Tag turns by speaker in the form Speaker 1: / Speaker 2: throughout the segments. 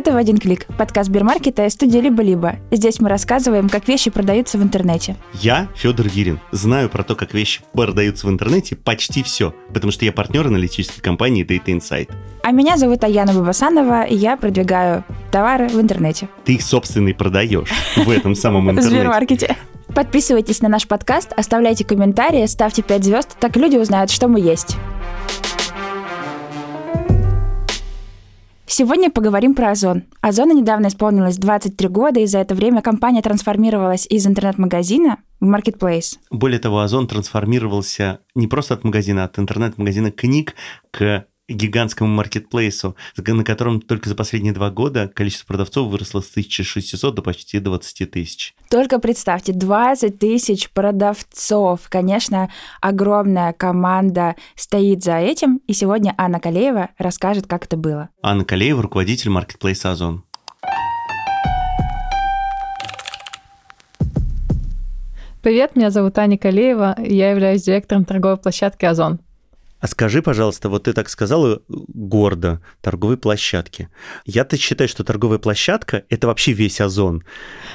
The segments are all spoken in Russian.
Speaker 1: Это «В один клик» – подкаст Бирмаркета и студия «Либо-либо». Здесь мы рассказываем, как вещи продаются в интернете.
Speaker 2: Я Федор Гирин. Знаю про то, как вещи продаются в интернете почти все, потому что я партнер аналитической компании Data Insight.
Speaker 1: А меня зовут Аяна Бабасанова, и я продвигаю товары в интернете.
Speaker 2: Ты их собственный продаешь в этом самом
Speaker 1: В
Speaker 2: интернете.
Speaker 1: Сбермаркете. Подписывайтесь на наш подкаст, оставляйте комментарии, ставьте 5 звезд, так люди узнают, что мы есть. Сегодня поговорим про Озон. Озону недавно исполнилось 23 года, и за это время компания трансформировалась из интернет-магазина в маркетплейс.
Speaker 2: Более того, Озон трансформировался не просто от магазина, а от интернет-магазина книг к гигантскому маркетплейсу, на котором только за последние два года количество продавцов выросло с 1600 до почти 20 тысяч.
Speaker 1: Только представьте, 20 тысяч продавцов. Конечно, огромная команда стоит за этим, и сегодня Анна Калеева расскажет, как это было.
Speaker 2: Анна Калеева, руководитель маркетплейса Озон.
Speaker 3: Привет, меня зовут Аня Калеева, и я являюсь директором торговой площадки «Озон».
Speaker 2: А скажи, пожалуйста, вот ты так сказала гордо, торговой площадки. Я-то считаю, что торговая площадка – это вообще весь Озон.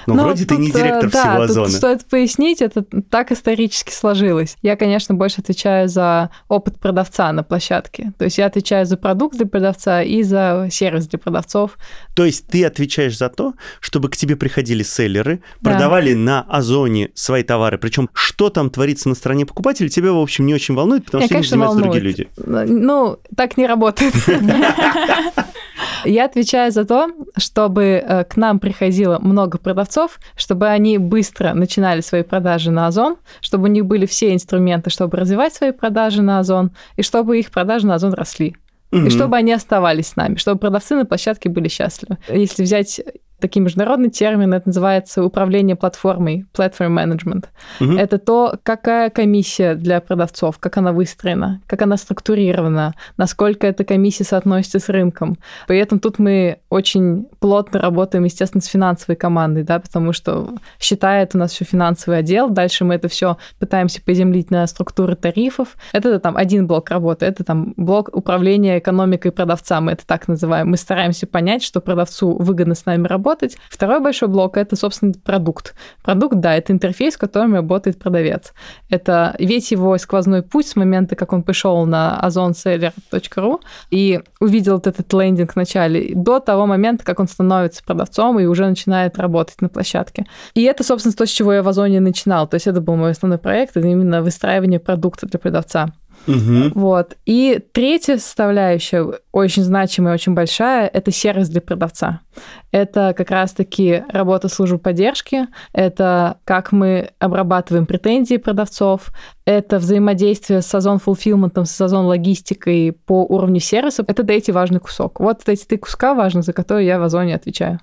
Speaker 2: Но
Speaker 3: Ну,
Speaker 2: вроде ты
Speaker 3: тут,
Speaker 2: не
Speaker 3: э,
Speaker 2: директор
Speaker 3: да,
Speaker 2: всего
Speaker 3: тут
Speaker 2: Озона.
Speaker 3: стоит пояснить, это так исторически сложилось. Я, конечно, больше отвечаю за опыт продавца на площадке. То есть я отвечаю за продукт для продавца и за сервис для продавцов.
Speaker 2: То есть ты отвечаешь за то, чтобы к тебе приходили селлеры,
Speaker 3: Да.
Speaker 2: продавали на Озоне свои товары. Причем, что там творится на стороне покупателя, тебя, в общем, не очень волнует, потому
Speaker 3: Меня,
Speaker 2: что
Speaker 3: конечно,
Speaker 2: занимаются другие люди.
Speaker 3: Ну, так не работает. Я отвечаю за то, чтобы э, к нам приходило много продавцов, чтобы они быстро начинали свои продажи на Озон, чтобы у них были все инструменты, чтобы развивать свои продажи на Озон, и чтобы их продажи на Озон росли. И чтобы они оставались с нами, чтобы продавцы на площадке были счастливы. Если взять такие международный термин, это называется управление платформой, platform management.
Speaker 2: Мгм.
Speaker 3: Это то, какая комиссия для продавцов, как она выстроена, как она структурирована, насколько эта комиссия соотносится с рынком. При этом тут мы очень плотно работаем, естественно, с финансовой командой, да, потому что считает у нас все финансовый отдел, дальше мы это все пытаемся приземлить на структуры тарифов. Это там один блок работы, это там блок управления экономикой продавца, мы это так называем. Мы стараемся понять, что продавцу выгодно с нами работать. Второй большой блок – это, собственно, продукт. Продукт, да, это интерфейс, в котором работает продавец. Это весь его сквозной путь с момента, как он пришел на ozonseller.ru и увидел вот этот лендинг в начале, до того момента, как он становится продавцом и уже начинает работать на площадке. И это, собственно, то, с чего я в Озоне начинал. То есть это был мой основной проект, это именно выстраивание продукта для продавца.
Speaker 2: Мгм.
Speaker 3: Вот. И третья составляющая, очень значимая, очень большая, это сервис для продавца. Это как раз-таки работа службы поддержки, это как мы обрабатываем претензии продавцов, это взаимодействие с Озон Fulfillment, с Озон Логистикой по уровню сервиса. Это третий важный кусок. Вот эти три куска важны, за которые я в Озоне отвечаю.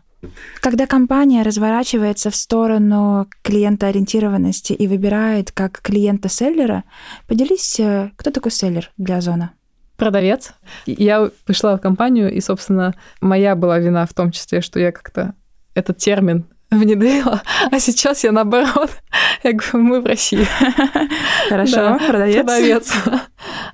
Speaker 1: Когда компания разворачивается в сторону клиентоориентированности и выбирает как клиента-селлера, поделись, э, кто такой селлер для Озона?
Speaker 3: продавец. Я пришла в компанию, и, собственно, моя была вина в том числе, что я как-то этот термин внедрила, а сейчас я наоборот. Я говорю, мы в России.
Speaker 1: Хорошо,
Speaker 3: Да,
Speaker 1: продавец.
Speaker 3: Продавец.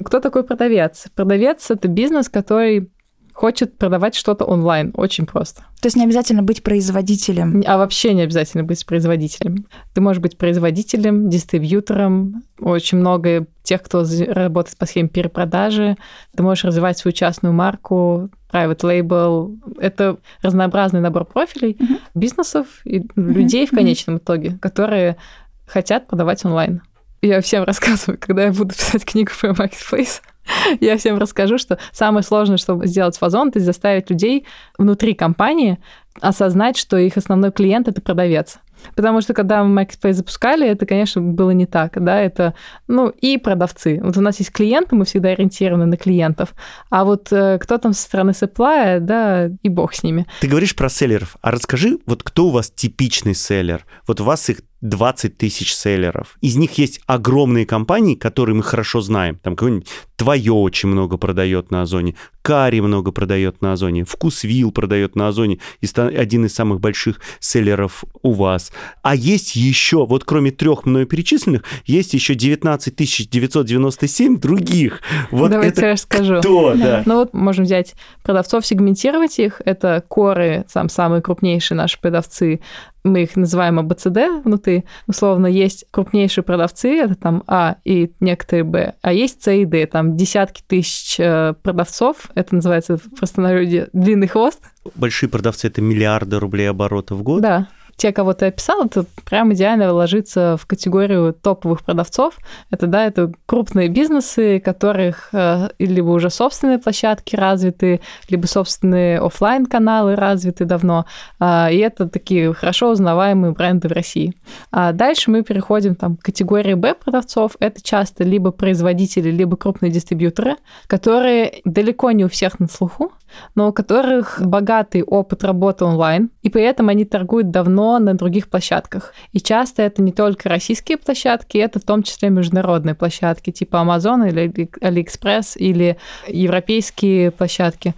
Speaker 3: Кто такой продавец? Продавец – это бизнес, который хочет продавать что-то онлайн. Очень просто.
Speaker 1: То есть не обязательно быть производителем.
Speaker 3: А вообще не обязательно быть производителем. Ты можешь быть производителем, дистрибьютором. Очень много тех, кто работает по схеме перепродажи. Ты можешь развивать свою частную марку, private label. Это разнообразный набор профилей
Speaker 1: Мгм.
Speaker 3: бизнесов и людей в конечном итоге, которые хотят продавать онлайн. Я всем рассказываю, когда я буду писать книгу про marketplace, я всем расскажу, что самое сложное, чтобы сделать в Озон, это заставить людей внутри компании осознать, что их основной клиент – это продавец. Потому что когда мы Marketplace запускали, это, конечно, было не так, да, это, ну, и продавцы. Вот у нас есть клиенты, мы всегда ориентированы на клиентов, а вот э, кто там со стороны supply, да, и бог с ними.
Speaker 2: Ты говоришь про селлеров, а расскажи, вот кто у вас типичный селлер? Вот у вас их 20 тысяч селлеров. Из них есть огромные компании, которые мы хорошо знаем. Там какой-нибудь Твое очень много продает на Озоне, Кари много продает на Озоне, Вкусвилл продает на Озоне, один из самых больших селлеров у вас. А есть еще, вот кроме трех мною перечисленных, есть еще 19 997 других. Вот
Speaker 3: Давайте
Speaker 2: это
Speaker 3: я расскажу.
Speaker 2: Кто, да. да.
Speaker 3: Ну вот можем взять продавцов, сегментировать их. Это коры, сам самые крупнейшие наши продавцы, мы их называем АБЦД внутри, условно, есть крупнейшие продавцы, это там А и некоторые Б, а есть С и Д, там десятки тысяч э, продавцов, это называется в простонародье длинный хвост.
Speaker 2: Большие продавцы – это миллиарды рублей оборота в год?
Speaker 3: Да, те, кого ты описал, это прям идеально ложится в категорию топовых продавцов. Это, да, это крупные бизнесы, которых э, либо уже собственные площадки развиты, либо собственные офлайн каналы развиты давно. Э, и это такие хорошо узнаваемые бренды в России. А дальше мы переходим там, к категории Б продавцов. Это часто либо производители, либо крупные дистрибьюторы, которые далеко не у всех на слуху, но у которых богатый опыт работы онлайн, и при этом они торгуют давно на других площадках. И часто это не только российские площадки, это в том числе международные площадки, типа Amazon или AliExpress или европейские площадки.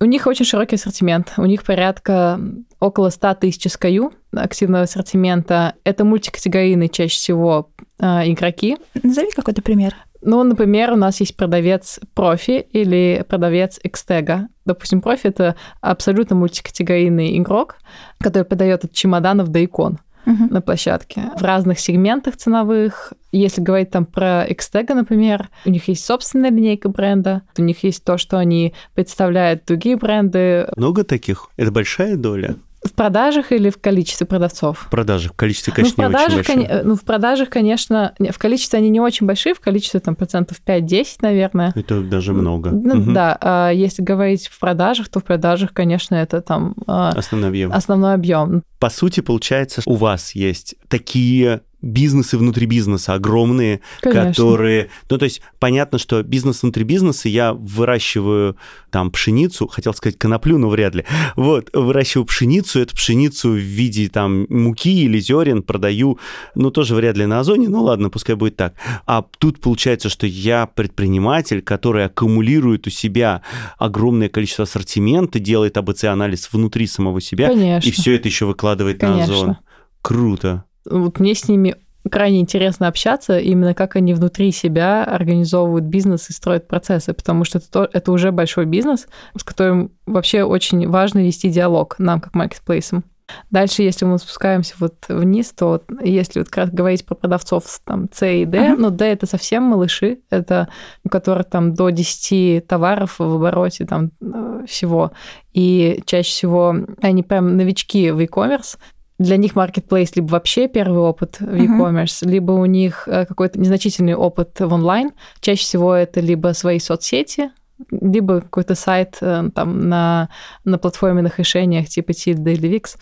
Speaker 3: У них очень широкий ассортимент. У них порядка около 100 тысяч SKU активного ассортимента. Это мультикатегорийные чаще всего э, игроки.
Speaker 1: Назови какой-то пример.
Speaker 3: Ну, например, у нас есть продавец профи или продавец экстега. Допустим, профи — это абсолютно мультикатегорийный игрок, который продает от чемоданов до икон uh-huh. на площадке в разных сегментах ценовых. Если говорить там про Xtega, например, у них есть собственная линейка бренда, у них есть то, что они представляют другие бренды.
Speaker 2: Много таких? Это большая доля?
Speaker 3: В продажах или в количестве продавцов?
Speaker 2: В продажах. В количестве, конечно, ну, в продажах, не очень.
Speaker 3: Кон... Ну, в продажах, конечно, в количестве они не очень большие, в количестве там процентов 5-10, наверное.
Speaker 2: Это даже много.
Speaker 3: Ну, угу. Да, а если говорить в продажах, то в продажах, конечно, это там... А,
Speaker 2: основной объем.
Speaker 3: Основной объем.
Speaker 2: По сути, получается, у вас есть такие бизнесы внутри бизнеса огромные, Конечно. которые... Ну, то есть понятно, что бизнес внутри бизнеса, я выращиваю там пшеницу, хотел сказать коноплю, но вряд ли. Вот, выращиваю пшеницу, эту пшеницу в виде там муки или зерен продаю, ну, тоже вряд ли на Озоне, ну, ладно, пускай будет так. А тут получается, что я предприниматель, который аккумулирует у себя огромное количество ассортимента, делает АБЦ-анализ внутри самого себя,
Speaker 3: Конечно.
Speaker 2: и все это еще выкладывает
Speaker 3: Конечно.
Speaker 2: на Озон. Круто
Speaker 3: вот мне с ними крайне интересно общаться, именно как они внутри себя организовывают бизнес и строят процессы, потому что это, это уже большой бизнес, с которым вообще очень важно вести диалог нам, как маркетплейсам. Дальше, если мы спускаемся вот вниз, то вот, если вот как раз говорить про продавцов там C и D, uh-huh. ну D это совсем малыши, это у которых там до 10 товаров в обороте там э, всего, и чаще всего они прям новички в e-commerce, для них marketplace либо вообще первый опыт в e-commerce, uh-huh. либо у них э, какой-то незначительный опыт в онлайн. Чаще всего это либо свои соцсети, либо какой-то сайт э, там на, на платформенных решениях типа Tilda или Wix.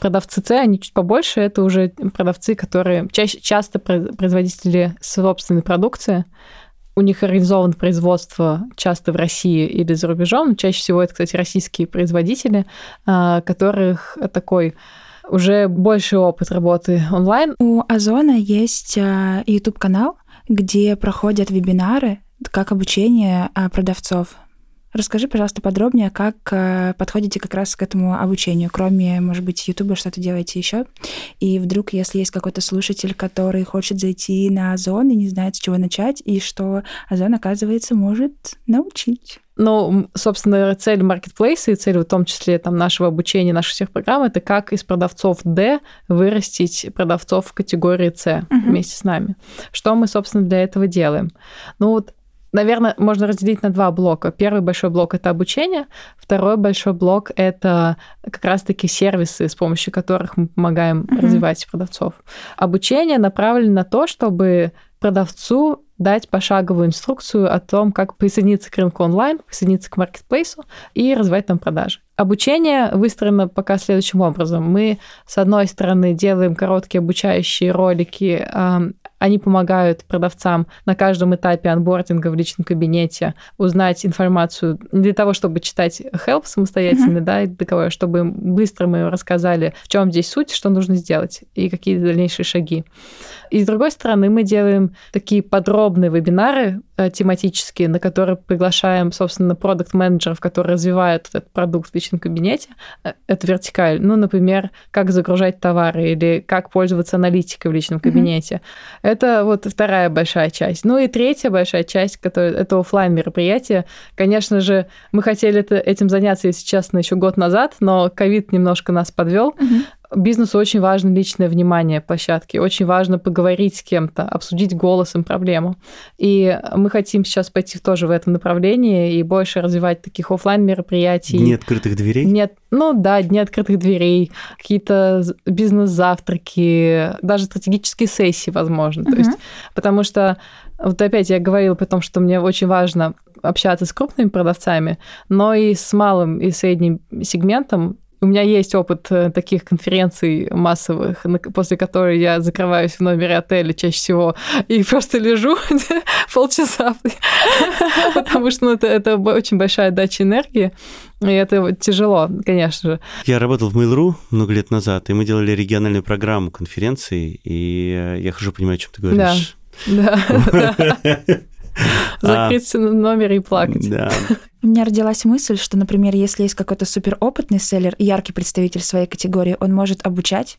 Speaker 3: Продавцы C, они чуть побольше, это уже продавцы, которые чаще, часто производители собственной продукции, у них организовано производство часто в России или за рубежом. Чаще всего это, кстати, российские производители, э, которых такой уже больший опыт работы онлайн.
Speaker 1: У Озона есть а, YouTube-канал, где проходят вебинары, как обучение а, продавцов. Расскажи, пожалуйста, подробнее, как а, подходите как раз к этому обучению, кроме, может быть, Ютуба, что-то делаете еще. И вдруг, если есть какой-то слушатель, который хочет зайти на Озон и не знает, с чего начать, и что Озон, оказывается, может научить.
Speaker 3: Ну, собственно, цель маркетплейса и цель в том числе там, нашего обучения, наших всех программ, это как из продавцов D вырастить продавцов в категории C uh-huh. вместе с нами. Что мы, собственно, для этого делаем? Ну, вот Наверное, можно разделить на два блока. Первый большой блок это обучение, второй большой блок это как раз-таки сервисы, с помощью которых мы помогаем uh-huh. развивать продавцов. Обучение направлено на то, чтобы продавцу дать пошаговую инструкцию о том, как присоединиться к рынку онлайн, присоединиться к маркетплейсу и развивать там продажи. Обучение выстроено пока следующим образом. Мы, с одной стороны, делаем короткие обучающие ролики Они помогают продавцам на каждом этапе анбординга в личном кабинете узнать информацию для того, чтобы читать help самостоятельно, mm-hmm. да, и для того, чтобы быстро мы рассказали, в чем здесь суть, что нужно сделать и какие дальнейшие шаги. И с другой стороны, мы делаем такие подробные вебинары тематические, на которые приглашаем, собственно, продукт-менеджеров, которые развивают этот продукт в личном кабинете. Э, это вертикаль. Ну, например, как загружать товары или как пользоваться аналитикой в личном кабинете. Mm-hmm. Это вот вторая большая часть. Ну и третья большая часть, которая это офлайн мероприятие. Конечно же, мы хотели это, этим заняться, если честно, еще год назад, но ковид немножко нас подвел. Mm-hmm. Бизнесу очень важно личное внимание площадки, очень важно поговорить с кем-то, обсудить голосом проблему. И мы хотим сейчас пойти тоже в этом направлении и больше развивать таких офлайн мероприятий.
Speaker 2: Дни открытых дверей?
Speaker 3: Нет, ну да, дни открытых дверей, какие-то бизнес-завтраки, даже стратегические сессии, возможно. Uh-huh. То есть, потому что вот опять я говорила о том, что мне очень важно общаться с крупными продавцами, но и с малым и средним сегментом у меня есть опыт э, таких конференций массовых, после которой я закрываюсь в номере отеля чаще всего и просто лежу полчаса, потому что ну, это, это очень большая дача энергии, и это тяжело, конечно же.
Speaker 2: Я работал в Mail.ru много лет назад, и мы делали региональную программу конференции, и э, я хожу понимаю, о чем ты говоришь.
Speaker 3: Да, да. Закрыться на номере и плакать.
Speaker 2: Да.
Speaker 1: У меня родилась мысль, что, например, если есть какой-то суперопытный селлер, яркий представитель своей категории, он может обучать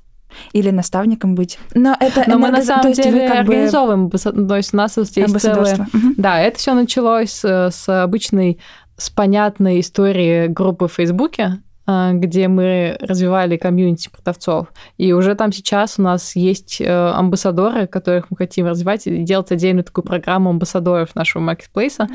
Speaker 1: или наставником быть.
Speaker 3: Но это Но мы на самом то деле как организовываем, бы... то есть у нас вот есть целое... Угу. Да, это все началось с обычной, с понятной истории группы в Фейсбуке, а, где мы развивали комьюнити продавцов. И уже там сейчас у нас есть э, амбассадоры, которых мы хотим развивать и делать отдельную такую программу амбассадоров нашего маркетплейса.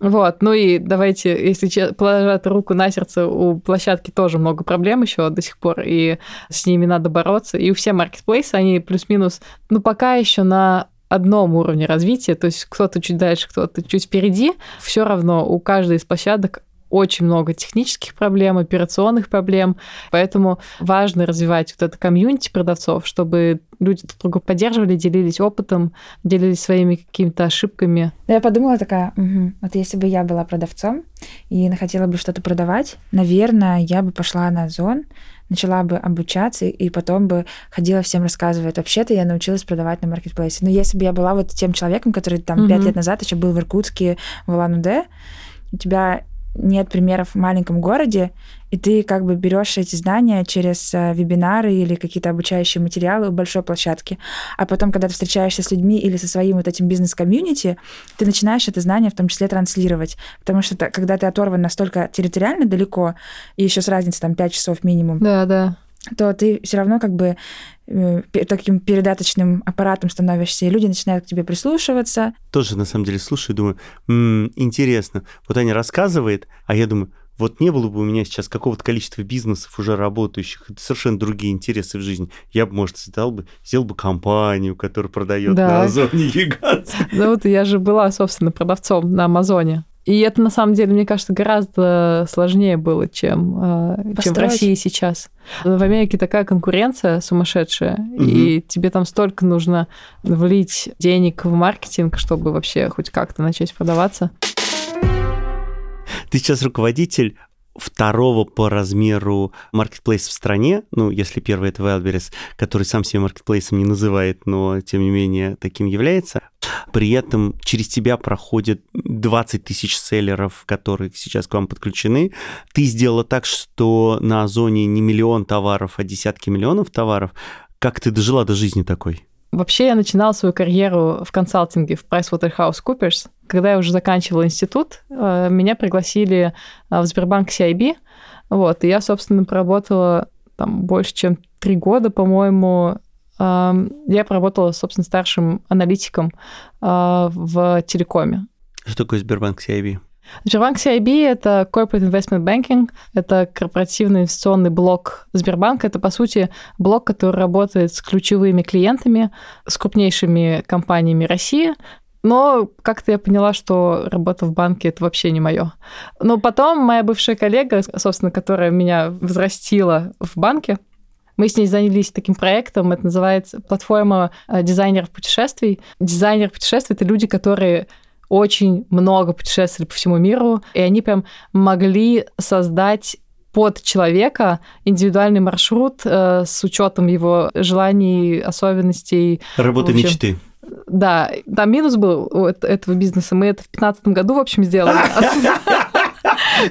Speaker 3: Вот. Ну и давайте, если положить руку на сердце, у площадки тоже много проблем еще до сих пор, и с ними надо бороться. И у всех маркетплейса, они плюс-минус, ну пока еще на одном уровне развития, то есть кто-то чуть дальше, кто-то чуть впереди, все равно у каждой из площадок очень много технических проблем, операционных проблем, поэтому важно развивать вот это комьюнити продавцов, чтобы люди друг друга поддерживали, делились опытом, делились своими какими-то ошибками.
Speaker 1: Я подумала такая, угу, вот если бы я была продавцом и хотела бы что-то продавать, наверное, я бы пошла на Озон, начала бы обучаться и потом бы ходила всем рассказывать. Вообще-то я научилась продавать на маркетплейсе. Но если бы я была вот тем человеком, который там пять угу. лет назад еще был в Иркутске, в Улан-Удэ, у тебя нет примеров в маленьком городе, и ты как бы берешь эти знания через э, вебинары или какие-то обучающие материалы у большой площадки. А потом, когда ты встречаешься с людьми или со своим вот этим бизнес-комьюнити, ты начинаешь это знание в том числе транслировать. Потому что когда ты оторван настолько территориально далеко, и еще с разницей там 5 часов минимум,
Speaker 3: да, да
Speaker 1: то ты все равно как бы таким передаточным аппаратом становишься, и люди начинают к тебе прислушиваться.
Speaker 2: Тоже, на самом деле, слушаю и думаю, м-м, интересно. Вот Аня рассказывает, а я думаю, вот не было бы у меня сейчас какого-то количества бизнесов уже работающих, совершенно другие интересы в жизни, я бы, может, создал бы, сделал бы компанию, которая продает да. на Озоне гигант.
Speaker 3: Да вот я же была, собственно, продавцом на Амазоне. И это, на самом деле, мне кажется, гораздо сложнее было, чем, э, чем в России сейчас. В Америке такая конкуренция сумасшедшая, угу. и тебе там столько нужно влить денег в маркетинг, чтобы вообще хоть как-то начать продаваться.
Speaker 2: Ты сейчас руководитель второго по размеру маркетплейс в стране, ну, если первый это Wildberries, который сам себя маркетплейсом не называет, но, тем не менее, таким является. При этом через тебя проходит 20 тысяч селлеров, которые сейчас к вам подключены. Ты сделала так, что на Озоне не миллион товаров, а десятки миллионов товаров. Как ты дожила до жизни такой?
Speaker 3: Вообще я начинала свою карьеру в консалтинге в PricewaterhouseCoopers. Когда я уже заканчивала институт, э, меня пригласили э, в Сбербанк CIB. Вот, и я, собственно, проработала там больше, чем три года, по-моему. Я проработала, собственно, старшим аналитиком э, в телекоме.
Speaker 2: Что такое Сбербанк CIB?
Speaker 3: Сбербанк CIB – это Corporate Investment Banking, это корпоративный инвестиционный блок Сбербанка. Это, по сути, блок, который работает с ключевыми клиентами, с крупнейшими компаниями России, но как-то я поняла, что работа в банке это вообще не мое. Но потом моя бывшая коллега, собственно, которая меня взрастила в банке, Мы с ней занялись таким проектом, это называется платформа э, дизайнеров путешествий. Дизайнер путешествий — это люди, которые очень много путешествовали по всему миру, и они прям могли создать под человека индивидуальный маршрут э, с учетом его желаний, особенностей.
Speaker 2: Работа мечты.
Speaker 3: Да, там минус был у этого бизнеса. Мы это в 2015 году, в общем, сделали.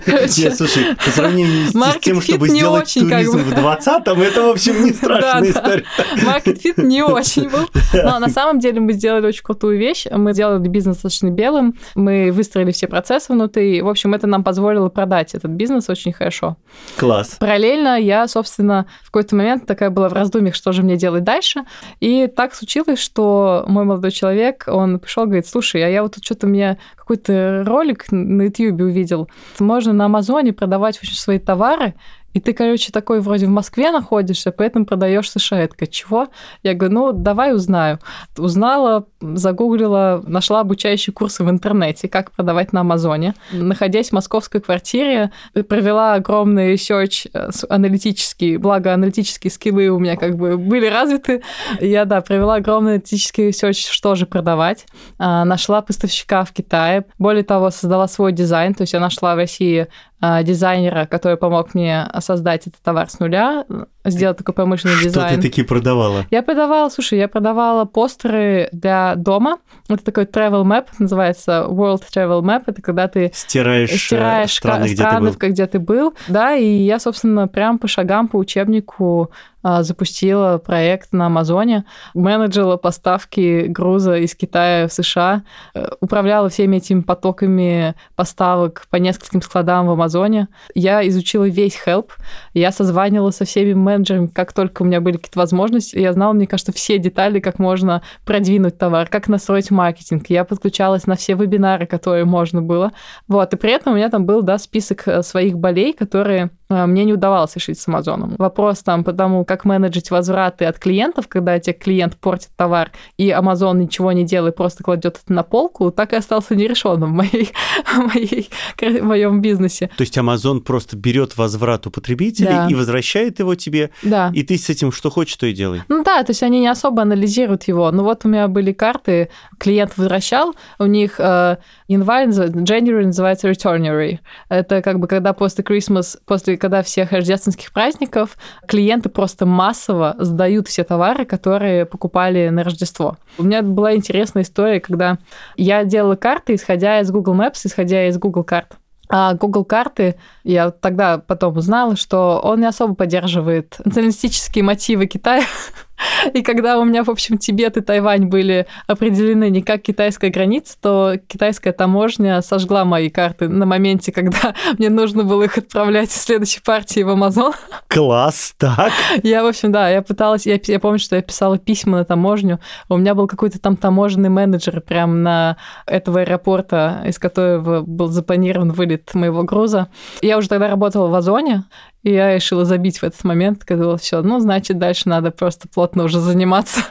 Speaker 2: Нет, слушай, по сравнению с тем, чтобы сделать туризм в 20-м, это, в общем, не страшная история.
Speaker 3: Маркет фит не очень был. Но на самом деле мы сделали очень крутую вещь. Мы сделали бизнес достаточно белым, мы выстроили все процессы внутри. В общем, это нам позволило продать этот бизнес очень хорошо.
Speaker 2: Класс.
Speaker 3: Параллельно я, собственно, в какой-то момент такая была в раздумьях, что же мне делать дальше. И так случилось, что мой молодой человек, он пришел, говорит, слушай, а я вот тут что-то мне какой-то ролик на YouTube увидел. Можно на Амазоне продавать свои товары, и ты, короче, такой вроде в Москве находишься, поэтому продаешь США. Чего? Я говорю, ну, давай узнаю. Узнала, загуглила, нашла обучающие курсы в интернете, как продавать на Amazon'е. Находясь в московской квартире, провела огромный research э, аналитический, благо аналитические skill'ы у меня как бы были развиты. Я, да, провела огромный аналитический research, что же продавать. А, нашла поставщика в Китае. Более того, создала свой дизайн, то есть я нашла в России а, дизайнера, который помог мне создать этот товар с нуля, сделать такой промышленный
Speaker 2: Что
Speaker 3: дизайн.
Speaker 2: Что ты такие продавала?
Speaker 3: Я продавала, слушай, я продавала постеры для дома. Это такой travel map, называется World Travel Map. Это когда ты
Speaker 2: стираешь, э,
Speaker 3: стираешь страны, где, страны, ты был. где ты был. Да, и я, собственно, прям по шагам, по учебнику запустила проект на Амазоне, менеджила поставки груза из Китая в США, э, управляла всеми этими потоками поставок по нескольким складам в Амазоне. Я изучила весь help, я созванивала со всеми менеджерами, как только у меня были какие-то возможности. Я знала, мне кажется, все детали, как можно продвинуть товар, как настроить маркетинг. Я подключалась на все вебинары, которые можно было. Вот, и при этом у меня там был, да, список э, своих болей, которые мне не удавалось решить с Амазоном. Вопрос там потому, как менеджить возвраты от клиентов, когда тебе клиент портит товар, и Amazon ничего не делает, просто кладет это на полку, так и остался нерешенным в, моей, моей, в моем бизнесе.
Speaker 2: То есть Amazon просто берет возврат у потребителей да. и возвращает его тебе,
Speaker 3: да.
Speaker 2: и ты с этим что хочешь, то и делай.
Speaker 3: Ну да, то есть они не особо анализируют его. Ну вот у меня были карты, клиент возвращал, у них э, январь, January называется Returnery. Это как бы когда после Christmas, после когда всех рождественских праздников клиенты просто массово сдают все товары, которые покупали на Рождество. У меня была интересная история, когда я делала карты, исходя из Google Maps, исходя из Google карт. А Google карты, я тогда потом узнала, что он не особо поддерживает националистические мотивы Китая. И когда у меня, в общем, Тибет и Тайвань были определены не как китайская граница, то китайская таможня сожгла мои карты на моменте, когда мне нужно было их отправлять в следующей партии в Амазон.
Speaker 2: Класс, так?
Speaker 3: Я, в общем, да, я пыталась, я, я помню, что я писала письма на таможню, у меня был какой-то там таможенный менеджер прямо на этого аэропорта, из которого был запланирован вылет моего груза. Я уже тогда работала в Озоне, и я решила забить в этот момент, когда все, ну, значит, дальше надо просто плотно уже заниматься.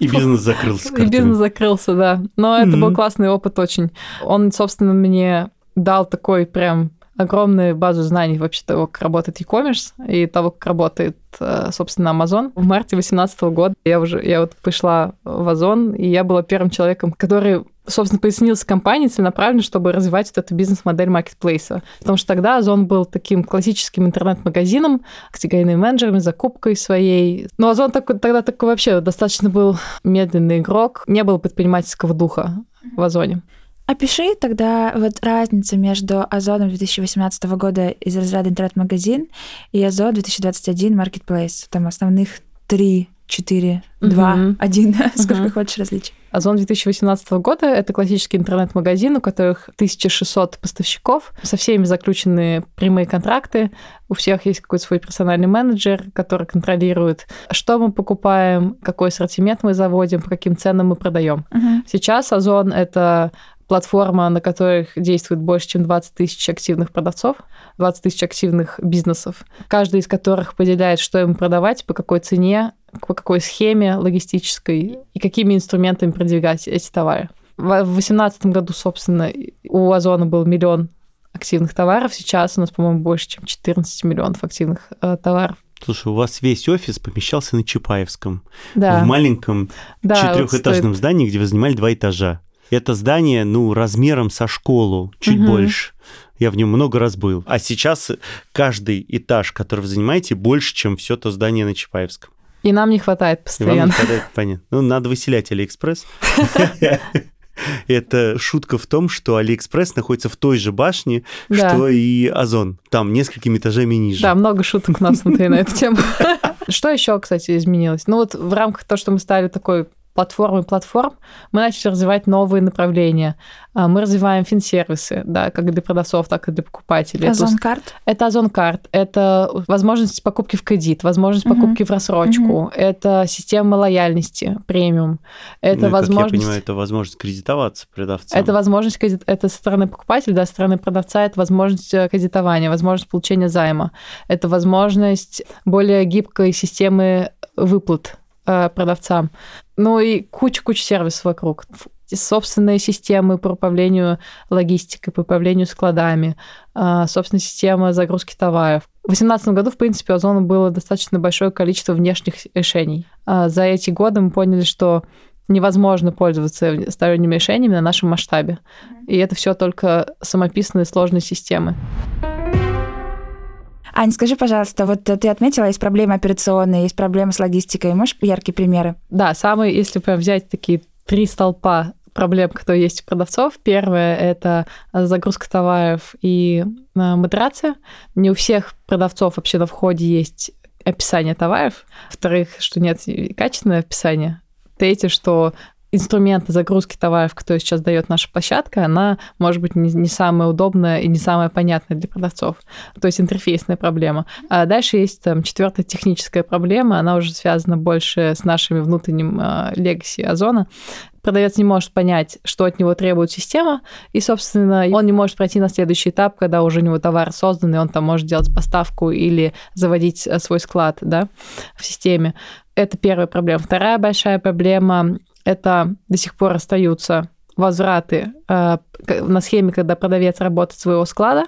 Speaker 2: И бизнес закрылся.
Speaker 3: И бизнес закрылся, да. Но это был классный опыт очень. Он, собственно, мне дал такой прям огромную базу знаний вообще того, как работает e-commerce и того, как работает, э, собственно, Amazon. В марте 2018 года я уже я вот пришла в Озон, и я была первым человеком, который собственно, пояснился компании целенаправленно, чтобы развивать вот эту бизнес-модель маркетплейса. Потому что тогда Озон был таким классическим интернет-магазином, категорийными менеджерами, закупкой своей. Но Озон такой, тогда такой вообще достаточно был медленный игрок, не было предпринимательского духа в Озоне.
Speaker 1: Опиши тогда вот разницу между Озоном 2018 года из разряда интернет-магазин и Озон 2021 Marketplace. Там основных три, четыре, два, один. Сколько хочешь различий.
Speaker 3: Озон 2018 года — это классический интернет-магазин, у которых 1600 поставщиков, со всеми заключены прямые контракты, у всех есть какой-то свой персональный менеджер, который контролирует, что мы покупаем, какой ассортимент мы заводим, по каким ценам мы продаем. Uh-huh. Сейчас Озон — это платформа, на которых действует больше, чем 20 тысяч активных продавцов, 20 тысяч активных бизнесов, каждый из которых поделяет, что им продавать, по какой цене, по какой схеме логистической и какими инструментами продвигать эти товары. В 2018 году, собственно, у Озона был миллион активных товаров. Сейчас у нас, по-моему, больше, чем 14 миллионов активных э, товаров.
Speaker 2: Слушай, у вас весь офис помещался на Чапаевском,
Speaker 3: Да.
Speaker 2: в маленьком
Speaker 3: Да, вот
Speaker 2: четырехэтажном
Speaker 3: стоит.
Speaker 2: здании, где вы занимали два этажа. Это здание, ну, размером со школу, чуть
Speaker 3: Мгм.
Speaker 2: больше. Я в нем много раз был. А сейчас каждый этаж, который вы занимаете, больше, чем все то здание на Чапаевском.
Speaker 3: И нам не хватает
Speaker 2: И вам
Speaker 3: постоянно.
Speaker 2: не хватает, понятно. Ну, надо выселять Алиэкспресс. Это шутка в том, что Алиэкспресс находится в той же башне,
Speaker 3: Да.
Speaker 2: что и Озон. Там несколькими этажами ниже.
Speaker 3: Да, много шуток у нас внутри на эту тему. Что еще, кстати, изменилось? Ну вот в рамках того, что мы стали такой платформой платформ, мы начали развивать новые направления. А, Мы развиваем финсервисы, да, как для продавцов, так и для покупателей. Это
Speaker 1: Озон карт.
Speaker 3: Это Озон карт, это возможность покупки в кредит, возможность
Speaker 1: Мгм.
Speaker 3: покупки в рассрочку, это система лояльности премиум, это
Speaker 2: Ну и, Как я
Speaker 3: возможность...
Speaker 2: понимаю, это возможность кредитоваться продавцам.
Speaker 3: Это возможность кредит... это со стороны покупателя, да, со стороны продавца это возможность э, кредитования, возможность получения займа, это возможность более гибкой системы выплат э, продавцам. Ну и куча-куча сервисов вокруг. Собственные системы по управлению логистикой, по управлению складами, э, собственная система загрузки товаров. В 2018 году, в принципе, у Озона было достаточно большое количество внешних решений. А За эти годы мы поняли, что невозможно пользоваться сторонними решениями на нашем масштабе. И это все только самописные сложные системы.
Speaker 1: Ань, скажи, пожалуйста, вот э, ты отметила, есть проблемы операционные, есть проблемы с логистикой. Можешь яркие примеры?
Speaker 3: Да, самые, если прям взять такие три столпа проблем, которые есть у продавцов. Первое – это загрузка товаров и а, модерация. Не у всех продавцов вообще на входе есть описание товаров. Во-вторых, что нет качественного описания. Третье, что инструменты загрузки товаров, которые сейчас дает наша площадка, она может быть не, не самая удобная и не самая понятная для продавцов. То есть интерфейсная проблема. А дальше есть там четвертая техническая проблема, она уже связана больше с нашими внутренним легаси Озона. Продавец не может понять, что от него требует система, и, собственно, он не может пройти на следующий этап, когда уже у него товар создан, и он там может делать поставку или заводить свой склад да, в системе. Это первая проблема. Вторая большая проблема это до сих пор остаются возвраты э, на схеме, когда продавец работает своего склада,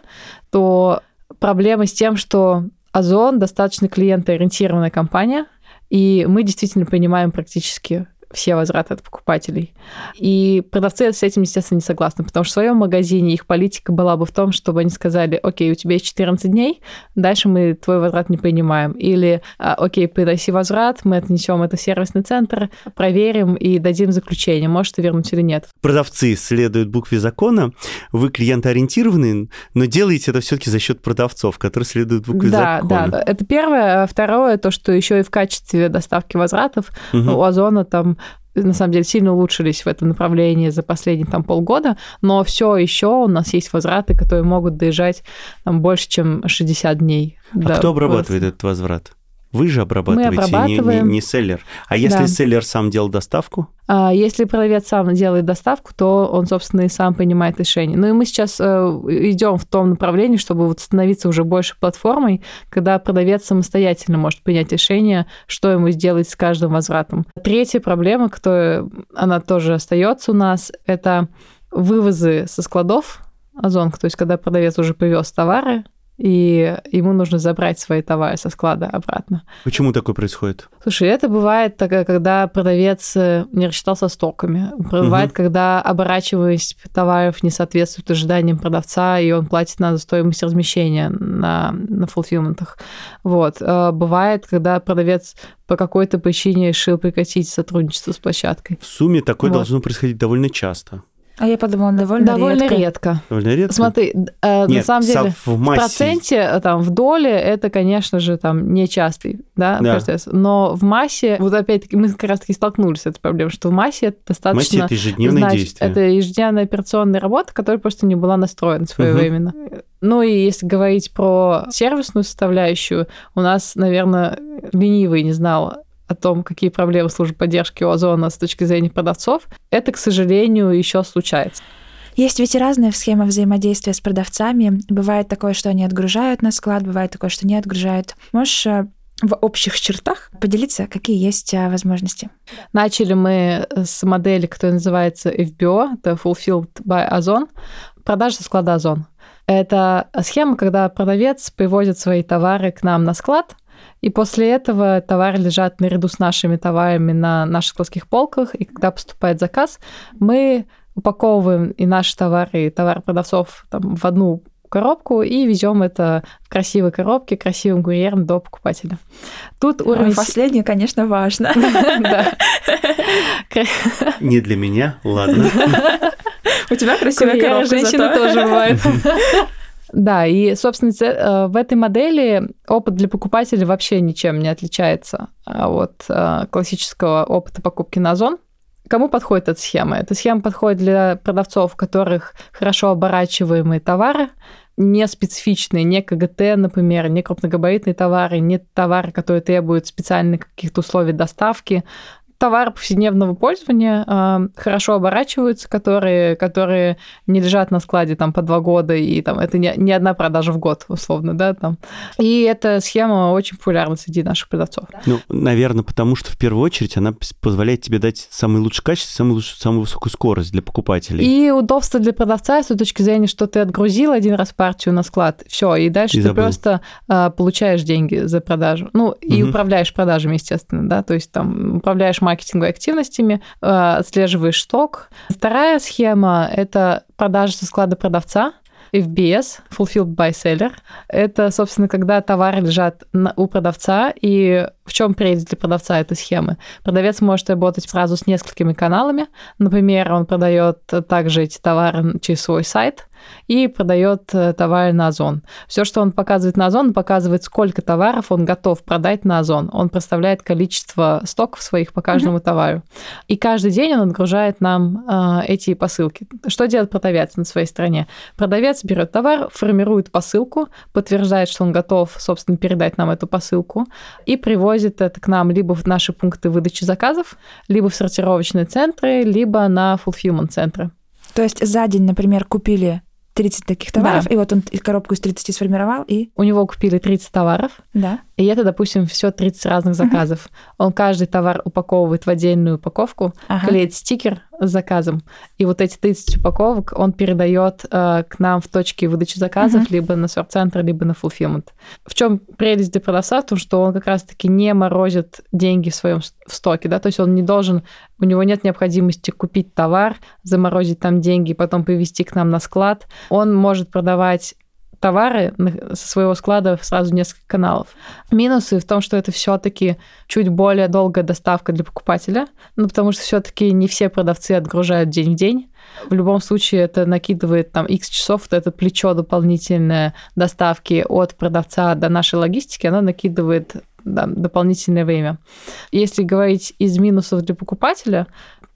Speaker 3: то проблема с тем, что Озон достаточно клиентоориентированная компания, и мы действительно принимаем практически все возвраты от покупателей. И продавцы с этим, естественно, не согласны, потому что в своем магазине их политика была бы в том, чтобы они сказали, окей, у тебя есть 14 дней, дальше мы твой возврат не принимаем. Или, окей, приноси возврат, мы отнесем это в сервисный центр, проверим и дадим заключение, может ты вернуть или нет.
Speaker 2: Продавцы следуют букве закона, вы клиентоориентированы, но делаете это все-таки за счет продавцов, которые следуют букве
Speaker 3: да,
Speaker 2: закона.
Speaker 3: Да, да, это первое. Второе, то, что еще и в качестве доставки возвратов угу. у Озона там на самом деле сильно улучшились в этом направлении за последние там полгода, но все еще у нас есть возвраты, которые могут доезжать там больше, чем 60 дней.
Speaker 2: А
Speaker 3: да,
Speaker 2: кто обрабатывает этот возврат? Вы же обрабатываете,
Speaker 3: Мы обрабатываем.
Speaker 2: Не, не, не селлер. А если
Speaker 3: да.
Speaker 2: селлер сам делал доставку?
Speaker 3: А если продавец сам делает доставку, то он, собственно, и сам принимает решение. Ну и мы сейчас э, идем в том направлении, чтобы вот становиться уже больше платформой, когда продавец самостоятельно может принять решение, что ему сделать с каждым возвратом. Третья проблема, которая она тоже остается у нас, это вывозы со складов Озонка, то есть когда продавец уже привез товары, и ему нужно забрать свои товары со склада обратно.
Speaker 2: Почему такое происходит?
Speaker 3: Слушай, это бывает, когда продавец не рассчитался стоками. Бывает, угу. когда оборачиваемость товаров не соответствует ожиданиям продавца, и он платит на стоимость размещения на, на фулфилментах. Вот. Бывает, когда продавец по какой-то причине решил прекратить сотрудничество с площадкой.
Speaker 2: В сумме такое вот. должно происходить довольно часто.
Speaker 1: А я подумала, довольно,
Speaker 3: довольно
Speaker 1: редко.
Speaker 3: редко.
Speaker 2: Довольно редко.
Speaker 3: Смотри, э,
Speaker 2: Нет,
Speaker 3: на самом деле
Speaker 2: в, массе...
Speaker 3: в проценте, там, в доле это, конечно же, там нечастый да,
Speaker 2: Да.
Speaker 3: процесс. Но в массе, вот опять-таки, мы как раз-таки столкнулись с этой проблемой, что в массе это достаточно...
Speaker 2: Массе это ежедневное
Speaker 3: значит,
Speaker 2: действие.
Speaker 3: Это ежедневная операционная работа, которая просто не была настроена своевременно. Ну и если говорить про сервисную составляющую, у нас, наверное, ленивый не знал о том, какие проблемы службы поддержки у Озона с точки зрения продавцов, это, к сожалению, еще случается.
Speaker 1: Есть ведь и разные схемы взаимодействия с продавцами. Бывает такое, что они отгружают на склад, бывает такое, что не отгружают. Можешь в общих чертах поделиться, какие есть возможности?
Speaker 3: Начали мы с модели, которая называется FBO, это Fulfilled by Ozon, продажа со склада Озон. Это схема, когда продавец привозит свои товары к нам на склад, и после этого товары лежат наряду с нашими товарами на наших складских полках, и когда поступает заказ, мы упаковываем и наши товары, и товары продавцов там, в одну коробку и везем это в красивой коробке, красивым курьером до покупателя.
Speaker 1: Тут уровень... Последнее, конечно, важно.
Speaker 2: Не для меня, ладно.
Speaker 1: У тебя красивая коробка
Speaker 3: женщина тоже бывает. Да, и, собственно, э, в этой модели опыт для покупателя вообще ничем не отличается от э, классического опыта покупки на Озон. Кому подходит эта схема? Эта схема подходит для продавцов, у которых хорошо оборачиваемые товары, не специфичные, не КГТ, например, не крупногабаритные товары, не товары, которые требуют специальных каких-то условий доставки, товары повседневного пользования э, хорошо оборачиваются, которые, которые не лежат на складе там по два года, и там это не, не одна продажа в год, условно, да, там. И эта схема очень популярна среди наших продавцов.
Speaker 2: Ну, наверное, потому что в первую очередь она позволяет тебе дать самый лучший качество, самую, лучшую, самую высокую скорость для покупателей.
Speaker 3: И удобство для продавца с той точки зрения, что ты отгрузил один раз партию на склад, все, и дальше и ты забыл. просто э, получаешь деньги за продажу. Ну, и угу. управляешь продажами, естественно, да, то есть там управляешь маркетинговыми активностями, э, отслеживаешь сток. Вторая схема – это продажа со склада продавца. FBS, Fulfilled by Seller. Это, собственно, когда товары лежат на, у продавца, и в чем прелесть для продавца этой схемы? Продавец может работать сразу с несколькими каналами. Например, он продает также эти товары через свой сайт, и продает э, товары на Озон. Все, что он показывает на Озон, показывает, сколько товаров он готов продать на Озон. Он проставляет количество стоков своих по каждому mm-hmm. товару. И каждый день он отгружает нам э, эти посылки. Что делает продавец на своей стороне? Продавец берет товар, формирует посылку, подтверждает, что он готов, собственно, передать нам эту посылку и привозит это к нам либо в наши пункты выдачи заказов, либо в сортировочные центры, либо на fulfillment центры.
Speaker 1: То есть за день, например, купили 30 таких товаров, да. и вот он коробку из 30 сформировал, и...
Speaker 3: У него купили 30 товаров,
Speaker 1: да.
Speaker 3: И это, допустим, все 30 разных заказов. Угу. Он каждый товар упаковывает в отдельную упаковку, ага. клеит стикер с заказом, и вот эти 30 упаковок он передает э, к нам в точке выдачи заказов, угу. либо на сорт-центр, либо на fulfillment. В чем прелесть для продавца? В том, что он как раз-таки не морозит деньги в своем в стоке, да, то есть он не должен, у него нет необходимости купить товар, заморозить там деньги, потом привезти к нам на склад. Он может продавать товары со своего склада сразу несколько каналов. Минусы в том, что это все-таки чуть более долгая доставка для покупателя, ну, потому что все-таки не все продавцы отгружают день в день. В любом случае это накидывает там X часов, вот это плечо дополнительное доставки от продавца до нашей логистики, оно накидывает да, дополнительное время. Если говорить из минусов для покупателя,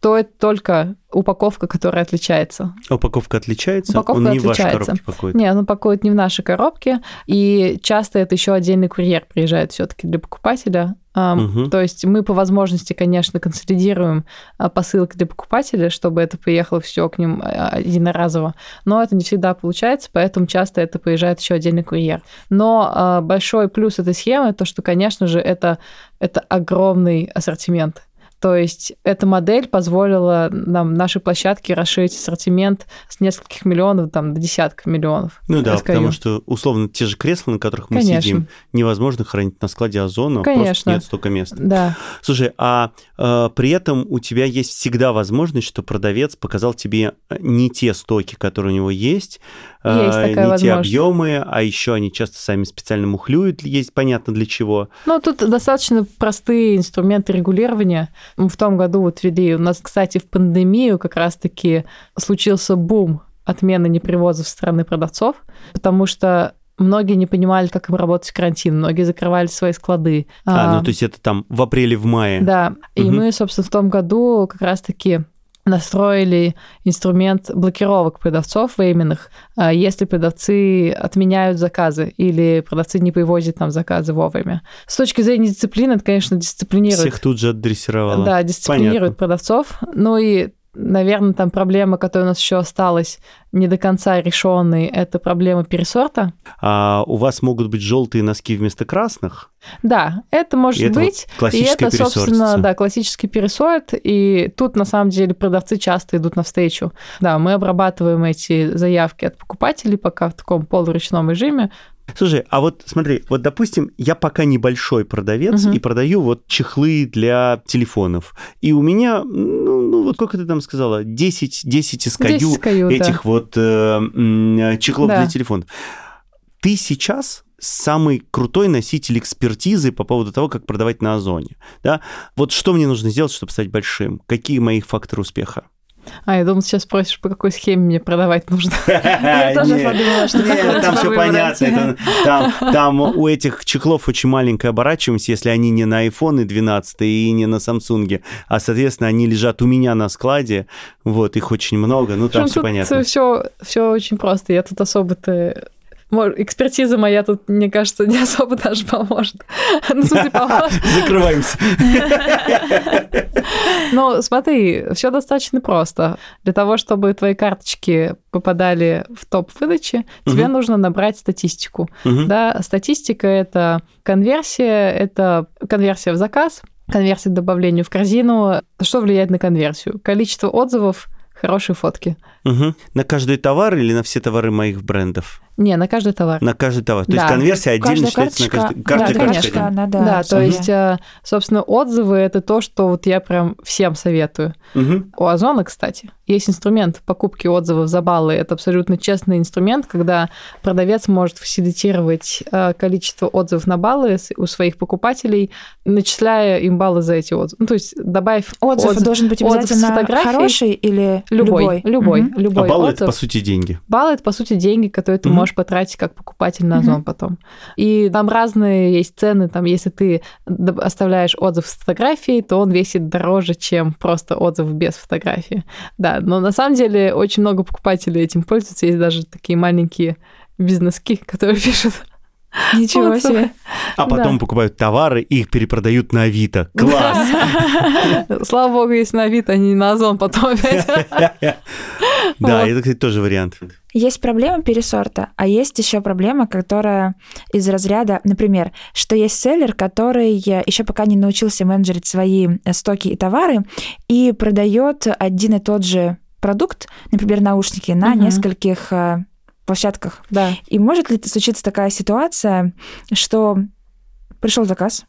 Speaker 3: то это только упаковка, которая отличается.
Speaker 2: упаковка отличается?
Speaker 3: Упаковка
Speaker 2: он не
Speaker 3: отличается.
Speaker 2: в вашей коробке пакует?
Speaker 3: Нет, он пакует не в нашей коробке, и часто это еще отдельный курьер приезжает все-таки для покупателя. Угу. То есть мы по возможности, конечно, консолидируем а, посылки для покупателя, чтобы это приехало все к ним а, единоразово, но это не всегда получается, поэтому часто это приезжает еще отдельный курьер. Но а, большой плюс этой схемы то, что, конечно же, это это огромный ассортимент. То есть эта модель позволила нам, нашей площадке расширить ассортимент с нескольких миллионов там, до десятка миллионов.
Speaker 2: Ну да, SKU. потому что, условно, те же кресла, на которых мы Конечно. сидим, невозможно хранить на складе озона, Конечно. просто нет столько места.
Speaker 3: Да.
Speaker 2: Слушай, а э, при этом у тебя есть всегда возможность, что продавец показал тебе э, не те стоки, которые у него есть, не те объемы, а еще они часто сами специально мухлюют, есть понятно для чего.
Speaker 3: Ну, тут достаточно простые инструменты регулирования. В том году вот ввели, у нас, кстати, в пандемию как раз-таки случился бум отмены непривозов со стороны продавцов, потому что многие не понимали, как им работать в карантин, многие закрывали свои склады.
Speaker 2: А, а ну то есть это там в апреле, в мае.
Speaker 3: Да, и угу. мы, собственно, в том году как раз-таки настроили инструмент блокировок продавцов временных, а если продавцы отменяют заказы или продавцы не привозят нам заказы вовремя. С точки зрения дисциплины, это, конечно, дисциплинирует.
Speaker 2: Всех тут же отдрессировало.
Speaker 3: Да, дисциплинирует Понятно. продавцов. Ну и наверное, там проблема, которая у нас еще осталась не до конца решенной, это проблема пересорта.
Speaker 2: А у вас могут быть желтые носки вместо красных?
Speaker 3: Да, это может и быть.
Speaker 2: Это и
Speaker 3: это, собственно, да, классический пересорт. И тут, на самом деле, продавцы часто идут навстречу. Да, мы обрабатываем эти заявки от покупателей пока в таком полуручном режиме.
Speaker 2: Слушай, а вот смотри, вот допустим, я пока небольшой продавец
Speaker 3: Мгм.
Speaker 2: и продаю вот чехлы для телефонов. И у меня, ну, вот сколько ты там сказала, 10, 10 SKU
Speaker 3: 10 SKU, да.
Speaker 2: этих вот э, чехлов
Speaker 3: Да.
Speaker 2: для телефонов. Ты сейчас самый крутой носитель экспертизы по поводу того, как продавать на Озоне. Да? Вот что мне нужно сделать, чтобы стать большим? Какие мои факторы успеха?
Speaker 3: А, я думал, сейчас спросишь, по какой схеме мне продавать нужно.
Speaker 1: Я тоже подумала, что
Speaker 2: там все понятно. там, там у этих чехлов очень маленькая оборачиваемость, если они не на iPhone 12 и не на Samsung, а, соответственно, они лежат у меня на складе, вот, их очень много, ну, там все понятно.
Speaker 3: Все, все очень просто. Я тут особо-то... Экспертиза моя тут, мне кажется, не особо даже поможет. Ну, в смысле, поможет.
Speaker 2: Закрываемся.
Speaker 3: Ну, смотри, все достаточно просто. Для того, чтобы твои карточки попадали в топ выдачи, тебе нужно набрать статистику. Да, статистика это конверсия, это конверсия в заказ, конверсия к добавлению в корзину. Что влияет на конверсию? Количество отзывов, хорошие фотки.
Speaker 2: Мгм. На каждый товар или на все товары моих брендов?
Speaker 3: Не, на каждый товар.
Speaker 2: На каждый товар. То есть
Speaker 3: Да.
Speaker 2: конверсия отдельно
Speaker 1: Каждая
Speaker 2: считается на
Speaker 1: карточка,
Speaker 2: каждый... Каждая
Speaker 3: да,
Speaker 2: карточка
Speaker 3: конечно.
Speaker 1: она, да.
Speaker 3: Да, то есть, э, собственно, отзывы это то, что вот я прям всем советую.
Speaker 2: Мгм.
Speaker 3: У Озона, кстати, есть инструмент покупки отзывов за баллы. Это абсолютно честный инструмент, когда продавец может фасилитировать э, количество отзывов на баллы у своих покупателей, начисляя им баллы за эти отзывы. Ну, то есть добавив
Speaker 1: Отзыв
Speaker 3: отзыв-
Speaker 1: должен быть
Speaker 3: отзыв с
Speaker 1: обязательно
Speaker 3: фотографией.
Speaker 1: хороший или
Speaker 3: любой,
Speaker 1: любой?
Speaker 3: любой,
Speaker 1: Мгм.
Speaker 3: Любой
Speaker 2: А баллы
Speaker 3: отзыв.
Speaker 2: это, по сути, деньги.
Speaker 3: Баллы это, по сути, деньги, которые ты
Speaker 2: Мгм.
Speaker 3: можешь потратить как покупатель на. Озон потом. И там разные есть цены. Там, если ты оставляешь отзыв с фотографией, то он весит дороже, чем просто отзыв без фотографии. Да, но на самом деле очень много покупателей этим пользуются. Есть даже такие маленькие бизнески, которые пишут.
Speaker 1: Ничего
Speaker 3: отзывы.
Speaker 1: себе.
Speaker 2: А потом
Speaker 3: Да.
Speaker 2: покупают товары и их перепродают на Авито. Класс!
Speaker 3: Слава богу, есть на вид, а не на Озон потом опять.
Speaker 2: Да, это, кстати, тоже вариант.
Speaker 1: Есть проблема пересорта, а есть еще проблема, которая из разряда, например, что есть селлер, который еще пока не научился менеджерить свои э, стоки и товары и продает один и тот же продукт, например, наушники, на нескольких э, площадках.
Speaker 3: Да.
Speaker 1: И может ли случиться такая ситуация, что пришел заказ,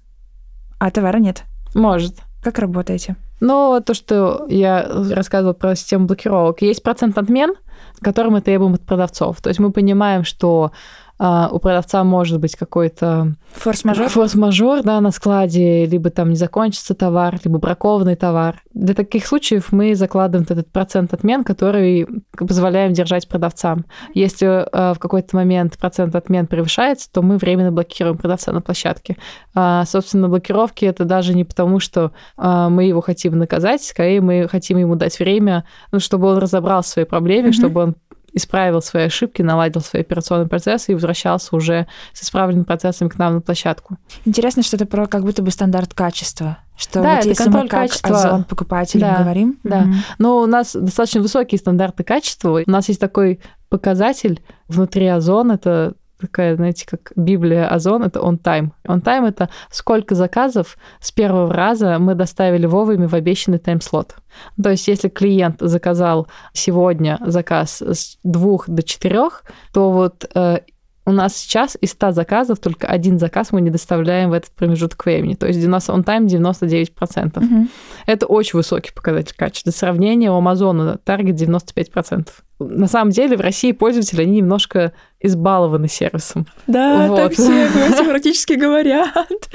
Speaker 1: а товара нет?
Speaker 3: Может.
Speaker 1: Как работаете?
Speaker 3: Но то, что я рассказывала про систему блокировок, есть процент отмен, который мы требуем от продавцов. То есть мы понимаем, что у продавца может быть какой-то
Speaker 1: Форс-мажор?
Speaker 3: форс-мажор да, на складе, либо там не закончится товар, либо бракованный товар. Для таких случаев мы закладываем этот процент отмен, который позволяем держать продавцам. Если а, в какой-то момент процент отмен превышается, то мы временно блокируем продавца на площадке. А, собственно, блокировки это даже не потому, что а, мы его хотим наказать, скорее мы хотим ему дать время, ну, чтобы он разобрался в своей проблеме,
Speaker 1: Мгм.
Speaker 3: чтобы он исправил свои ошибки, наладил свои операционные процессы и возвращался уже с исправленными процессами к нам на площадку.
Speaker 1: Интересно, что это про как будто бы стандарт качества. Что
Speaker 3: Да,
Speaker 1: вот
Speaker 3: это
Speaker 1: если
Speaker 3: контроль
Speaker 1: мы как
Speaker 3: качества.
Speaker 1: Озон покупателям
Speaker 3: Да,
Speaker 1: говорим,
Speaker 3: да.
Speaker 1: мгм.
Speaker 3: Но у нас достаточно высокие стандарты качества. У нас есть такой показатель внутри Озон, это такая, знаете, как Библия Озон, это on time. On time — это сколько заказов с первого раза мы доставили вовремя в обещанный тайм-слот. То есть если клиент заказал сегодня заказ с двух до четырех, то вот э, у нас сейчас из 100 заказов только один заказ мы не доставляем в этот промежуток времени. То есть 90, on time 99%.
Speaker 1: Мгм.
Speaker 3: Это очень высокий показатель качества. Для сравнения, у Амазона таргет 95%. На самом деле в России пользователи, они немножко избалованы сервисом.
Speaker 1: Да,
Speaker 3: Вот.
Speaker 1: так все говорите, практически говорят.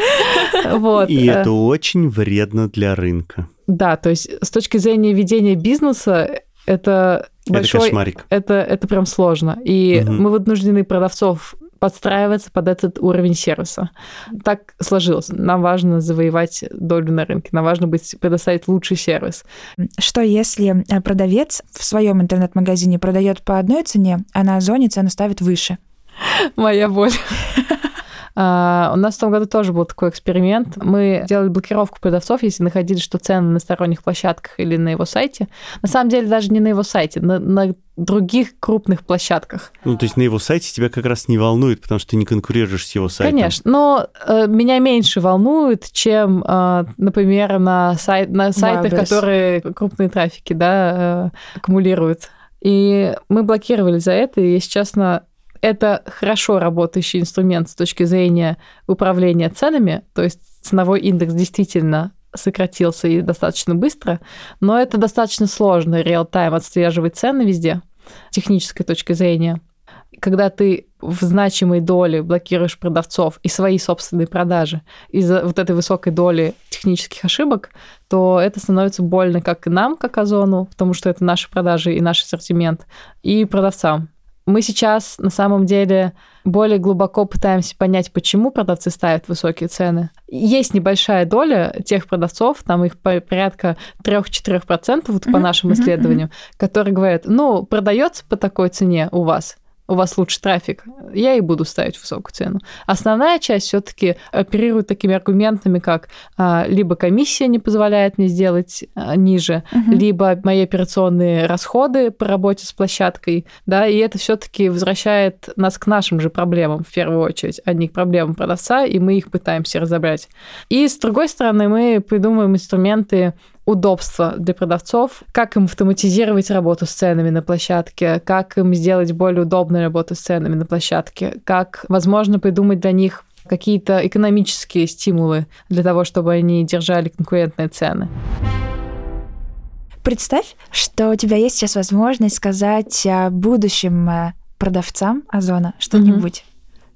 Speaker 3: Вот.
Speaker 2: И это очень вредно для рынка.
Speaker 3: Да, то есть с точки зрения ведения бизнеса это
Speaker 2: Это
Speaker 3: большой...
Speaker 2: кошмарик.
Speaker 3: Это, это прям сложно. И
Speaker 2: Мгм.
Speaker 3: мы вынуждены продавцов подстраиваться под этот уровень сервиса. Так сложилось. Нам важно завоевать долю на рынке, нам важно быть, предоставить лучший сервис.
Speaker 1: Что если э, продавец в своем интернет-магазине продает по одной цене, а на Озоне цену ставит выше?
Speaker 3: Моя боль. А, У нас в том году тоже был такой эксперимент. Мы делали блокировку продавцов, если находили, что цены на сторонних площадках или на его сайте. На самом деле даже не на его сайте, на, на других крупных площадках.
Speaker 2: Ну, то есть на его сайте тебя как раз не волнует, потому что ты не конкурируешь с его сайтом.
Speaker 3: Конечно, но э, меня меньше волнует, чем, э, например, на, сайт, на сайтах,
Speaker 1: Wildberries.
Speaker 3: которые крупные трафики да, э, аккумулируют. И мы блокировали за это, и, если честно, Это хорошо работающий инструмент с точки зрения управления ценами, то есть ценовой индекс действительно сократился и достаточно быстро, но это достаточно сложно реал-тайм отслеживать цены везде, с технической точки зрения. Когда ты в значимой доле блокируешь продавцов и свои собственные продажи из-за вот этой высокой доли технических ошибок, то это становится больно как нам, как Озону, потому что это наши продажи и наш ассортимент, и продавцам. Мы сейчас на самом деле более глубоко пытаемся понять, почему продавцы ставят высокие цены. Есть небольшая доля тех продавцов, там их порядка 3-4% вот по нашим исследованиям, которые говорят, ну, продается по такой цене у вас – у вас лучше трафик, я и буду ставить высокую цену. Основная часть все-таки оперирует такими аргументами, как а, либо комиссия не позволяет мне сделать а, ниже, угу. либо мои операционные расходы по работе с площадкой, да, и это все-таки возвращает нас к нашим же проблемам в первую очередь, а не к проблемам продавца, и мы их пытаемся разобрать. И с другой стороны, мы придумываем инструменты удобства для продавцов, как им автоматизировать работу с ценами на площадке, как им сделать более удобную работу с ценами на площадке, как, возможно, придумать для них какие-то экономические стимулы для того, чтобы они держали конкурентные цены.
Speaker 1: Представь, что у тебя есть сейчас возможность сказать будущим э, продавцам Озона что-нибудь.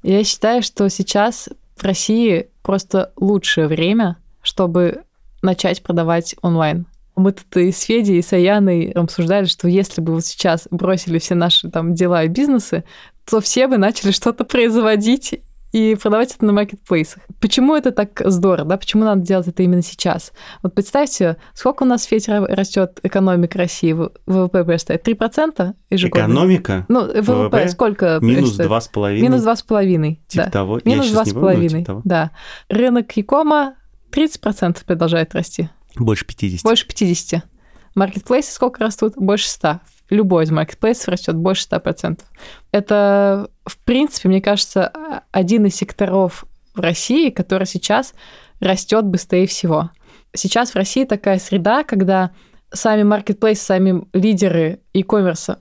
Speaker 3: Я считаю, что сейчас в России просто лучшее время, чтобы начать продавать онлайн. Мы тут и с Федей, и с Аяной обсуждали, что если бы вот сейчас бросили все наши там дела и бизнесы, то все бы начали что-то производить и продавать это на маркетплейсах. Почему это так здорово, да? Почему надо делать это именно сейчас? Вот представьте, сколько у нас, Федь, растет экономика России, ВВП растет? 3% ежегодно?
Speaker 2: Экономика?
Speaker 3: Ну, ВВП, ВВП сколько
Speaker 2: Минус 2,5?
Speaker 3: Минус 2,5,
Speaker 2: типа
Speaker 3: да.
Speaker 2: того?
Speaker 3: Минус 2,5,
Speaker 2: типа
Speaker 3: да. Рынок Якома 30% продолжает расти.
Speaker 2: Больше 50.
Speaker 3: Больше 50. Маркетплейсы сколько растут? Больше 100. Любой из маркетплейсов растет больше 100%. Это, в принципе, мне кажется, один из секторов в России, который сейчас растет быстрее всего. Сейчас в России такая среда, когда сами маркетплейсы, сами лидеры e-commerce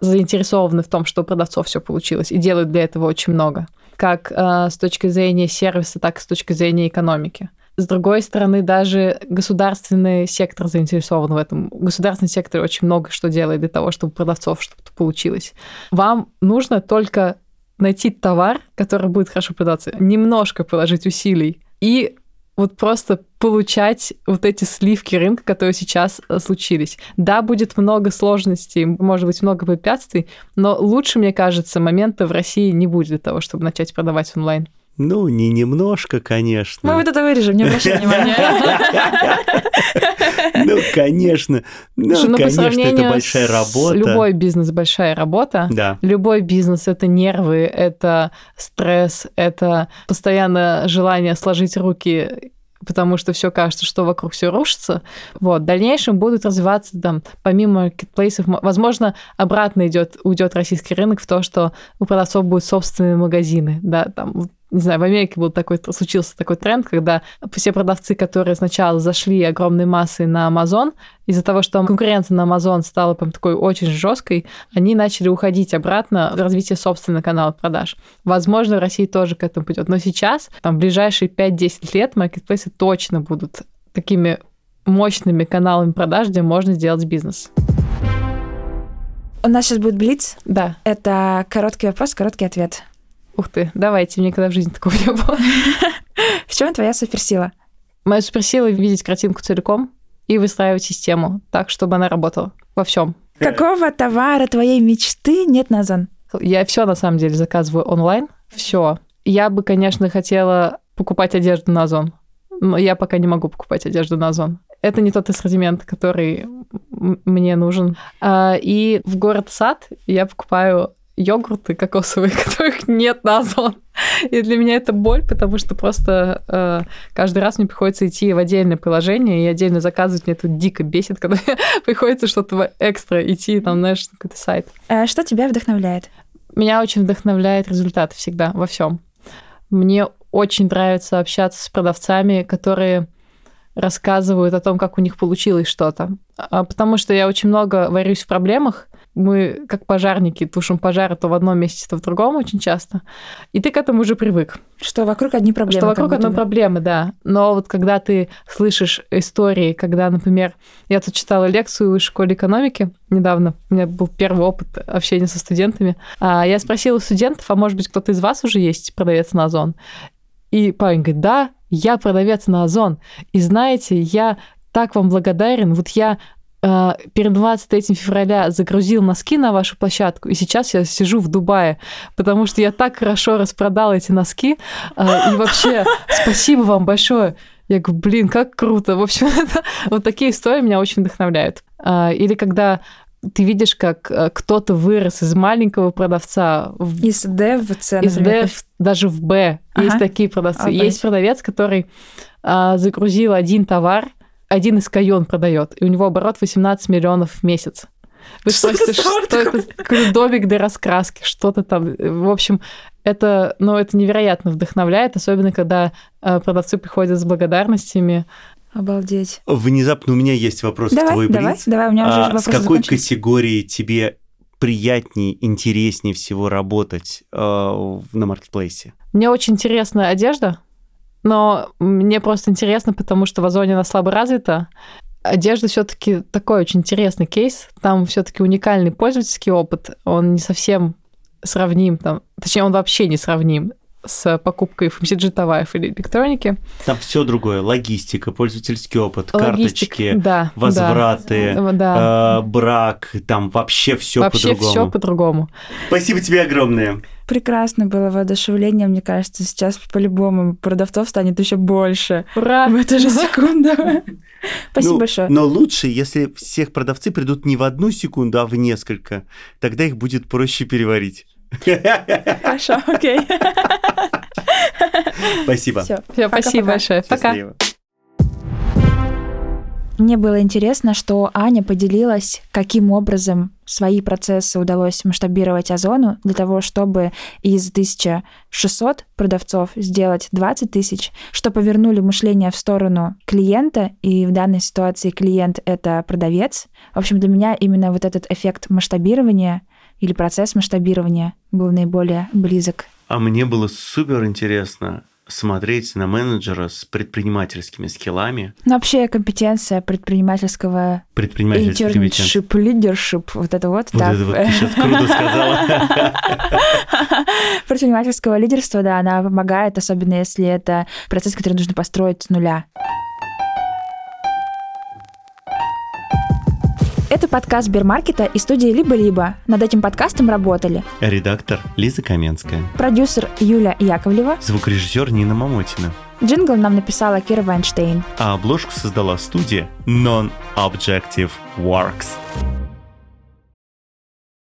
Speaker 3: заинтересованы в том, что у продавцов все получилось, и делают для этого очень много. Как э, с точки зрения сервиса, так и с точки зрения экономики. С другой стороны, даже государственный сектор заинтересован в этом. Государственный сектор очень много что делает для того, чтобы продавцов что-то получилось. Вам нужно только найти товар, который будет хорошо продаться, немножко положить усилий и вот просто получать вот эти сливки рынка, которые сейчас э, случились. Да, будет много сложностей, может быть, много препятствий, но лучше, мне кажется, момента в России не будет для того, чтобы начать продавать онлайн.
Speaker 2: Ну, не немножко, конечно.
Speaker 1: Мы вот это вырежем, не обращай внимания.
Speaker 2: Ну, конечно. Ну,
Speaker 3: Слушай, ну,
Speaker 2: конечно, это большая работа.
Speaker 3: Любой бизнес большая работа.
Speaker 2: Да.
Speaker 3: Любой бизнес это нервы, это стресс, это постоянно желание сложить руки потому что все кажется, что вокруг все рушится. Вот. В дальнейшем будут развиваться там, помимо маркетплейсов, возможно, обратно идет, уйдет российский рынок в то, что у продавцов будут собственные магазины, да, там не знаю, в Америке был такой, случился такой тренд, когда все продавцы, которые сначала зашли огромной массой на Amazon, из-за того, что конкуренция на Amazon стала прям такой очень жесткой, они начали уходить обратно в развитие собственного канала продаж. Возможно, в России тоже к этому пойдет. Но сейчас, там, в ближайшие 5-10 лет маркетплейсы точно будут такими мощными каналами продаж, где можно сделать бизнес.
Speaker 1: У нас сейчас будет блиц.
Speaker 3: Да.
Speaker 1: Это короткий вопрос, короткий ответ.
Speaker 3: Ух ты, давайте, мне никогда в жизни такого не было.
Speaker 1: В чем твоя суперсила?
Speaker 3: Моя суперсила — видеть картинку целиком и выстраивать систему так, чтобы она работала во всем.
Speaker 1: Какого товара твоей мечты нет на Озон?
Speaker 3: Я все на самом деле заказываю онлайн. Все. Я бы, конечно, хотела покупать одежду на Озон, но я пока не могу покупать одежду на Озон. Это не тот ассортимент, который мне нужен. А, и в город Сад я покупаю йогурты кокосовые, которых нет на Озон. И для меня это боль, потому что просто э, каждый раз мне приходится идти в отдельное приложение и отдельно заказывать. Мне это дико бесит, когда приходится что-то экстра идти, там, знаешь, на какой-то сайт.
Speaker 1: А что тебя вдохновляет?
Speaker 3: Меня очень вдохновляет результат всегда, во всем. Мне очень нравится общаться с продавцами, которые рассказывают о том, как у них получилось что-то. А потому что я очень много варюсь в проблемах, мы как пожарники тушим пожары то в одном месте, то в другом очень часто. И ты к этому уже привык.
Speaker 1: Что вокруг одни проблемы.
Speaker 3: Что вокруг одной проблемы, да. Но вот когда ты слышишь истории, когда, например, я тут читала лекцию в школе экономики недавно, у меня был первый опыт общения со студентами, а я спросила студентов, а может быть кто-то из вас уже есть продавец на Озон? И парень говорит, да, я продавец на Озон. И знаете, я так вам благодарен. Вот я перед 23 февраля загрузил носки на вашу площадку, и сейчас я сижу в Дубае, потому что я так хорошо распродал эти носки. Э, и вообще, спасибо вам большое. Я говорю, блин, как круто. В общем, это, вот такие истории меня очень вдохновляют. Э, или когда ты видишь, как э, кто-то вырос из маленького продавца в...
Speaker 1: Из D в C,
Speaker 3: Из D в, даже в B. Ага. Есть такие продавцы. Обалдеть. Есть продавец, который а, загрузил один товар, один из Кайон продает, и у него оборот 18 миллионов в месяц. Вы что спросите, что это? Домик для раскраски, что-то там. В общем, это, ну, это невероятно вдохновляет, особенно когда э, продавцы приходят с благодарностями.
Speaker 1: Обалдеть.
Speaker 2: Внезапно у меня есть вопрос
Speaker 1: давай,
Speaker 2: в твой
Speaker 1: давай,
Speaker 2: блиц.
Speaker 1: Давай, у меня уже
Speaker 2: а,
Speaker 1: вопрос
Speaker 2: С какой
Speaker 1: закончился.
Speaker 2: категории тебе приятнее, интереснее всего работать э, на маркетплейсе?
Speaker 3: Мне очень интересна одежда, но мне просто интересно, потому что в Озоне она слабо развита. Одежда все-таки такой очень интересный кейс. Там все-таки уникальный пользовательский опыт. Он не совсем сравним, там, точнее, он вообще не сравним с покупкой FMCG товаров или электроники.
Speaker 2: Там все другое. Логистика, пользовательский опыт, Логистик, карточки,
Speaker 3: да,
Speaker 2: возвраты,
Speaker 3: да.
Speaker 2: Э, брак, там вообще все
Speaker 3: вообще
Speaker 2: по-другому.
Speaker 3: все по-другому.
Speaker 2: Спасибо тебе огромное.
Speaker 1: Прекрасно было воодушевление, мне кажется, сейчас по-любому продавцов станет еще больше.
Speaker 3: Ура!
Speaker 1: В эту же секунду. Спасибо
Speaker 2: ну,
Speaker 1: большое.
Speaker 2: Но лучше, если всех продавцы придут не в одну секунду, а в несколько. Тогда их будет проще переварить.
Speaker 1: Хорошо, окей.
Speaker 2: Спасибо.
Speaker 3: Все, Все спасибо большое. Пока.
Speaker 1: Мне было интересно, что Аня поделилась, каким образом свои процессы удалось масштабировать Озону для того, чтобы из 1600 продавцов сделать 20 тысяч, что повернули мышление в сторону клиента, и в данной ситуации клиент — это продавец. В общем, для меня именно вот этот эффект масштабирования или процесс масштабирования был наиболее близок.
Speaker 2: А мне было супер интересно смотреть на менеджера с предпринимательскими скиллами.
Speaker 1: Ну, вообще компетенция предпринимательского... Internship, leadership, вот это вот.
Speaker 2: Вот
Speaker 1: да.
Speaker 2: это вот ты сейчас круто сказала.
Speaker 1: Предпринимательского лидерства, да, она помогает, особенно если это процесс, который нужно построить с нуля. Это подкаст Сбермаркета и студии «Либо-либо». Над этим подкастом работали
Speaker 2: Редактор Лиза Каменская.
Speaker 1: продюсер Юля Яковлева,
Speaker 2: Звукорежиссер Нина Мамотина.
Speaker 1: джингл нам написала Кира Вайнштейн.
Speaker 2: А обложку создала студия Non-Objective Works.